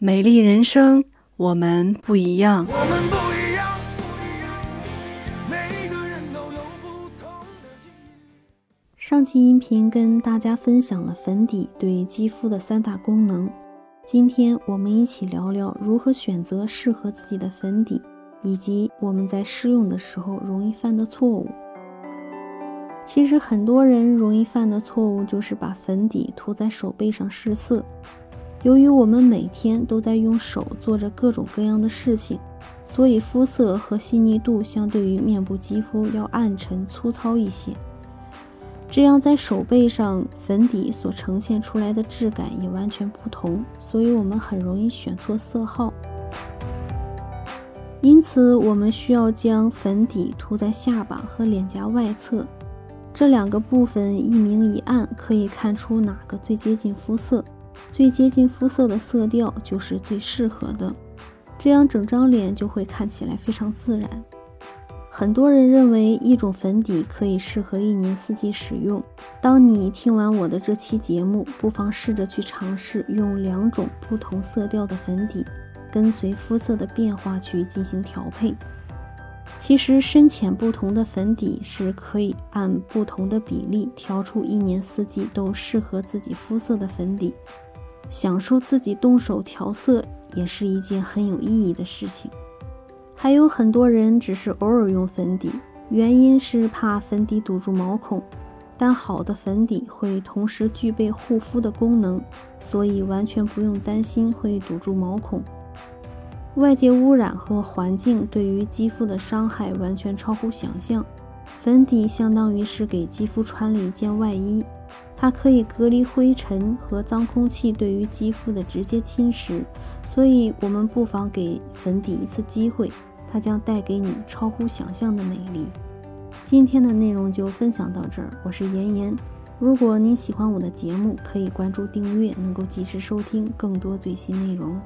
美丽人生，我们不一样。我们不一样，不一样，每个人都有不同的境遇。上期音频跟大家分享了粉底对肌肤的三大功能，今天我们一起聊聊如何选择适合自己的粉底，以及我们在试用的时候容易犯的错误。其实很多人容易犯的错误就是把粉底涂在手背上试色。由于我们每天都在用手做着各种各样的事情，所以肤色和细腻度相对于面部肌肤要暗沉粗糙一些。这样在手背上粉底所呈现出来的质感也完全不同，所以我们很容易选错色号。因此，我们需要将粉底涂在下巴和脸颊外侧这两个部分，一明一暗，可以看出哪个最接近肤色。最接近肤色的色调就是最适合的，这样整张脸就会看起来非常自然。很多人认为一种粉底可以适合一年四季使用。当你听完我的这期节目，不妨试着去尝试用两种不同色调的粉底，跟随肤色的变化去进行调配。其实深浅不同的粉底是可以按不同的比例调出一年四季都适合自己肤色的粉底。享受自己动手调色也是一件很有意义的事情。还有很多人只是偶尔用粉底，原因是怕粉底堵住毛孔。但好的粉底会同时具备护肤的功能，所以完全不用担心会堵住毛孔。外界污染和环境对于肌肤的伤害完全超乎想象，粉底相当于是给肌肤穿了一件外衣。它可以隔离灰尘和脏空气对于肌肤的直接侵蚀，所以我们不妨给粉底一次机会，它将带给你超乎想象的美丽。今天的内容就分享到这儿，我是妍妍。如果您喜欢我的节目，可以关注订阅，能够及时收听更多最新内容。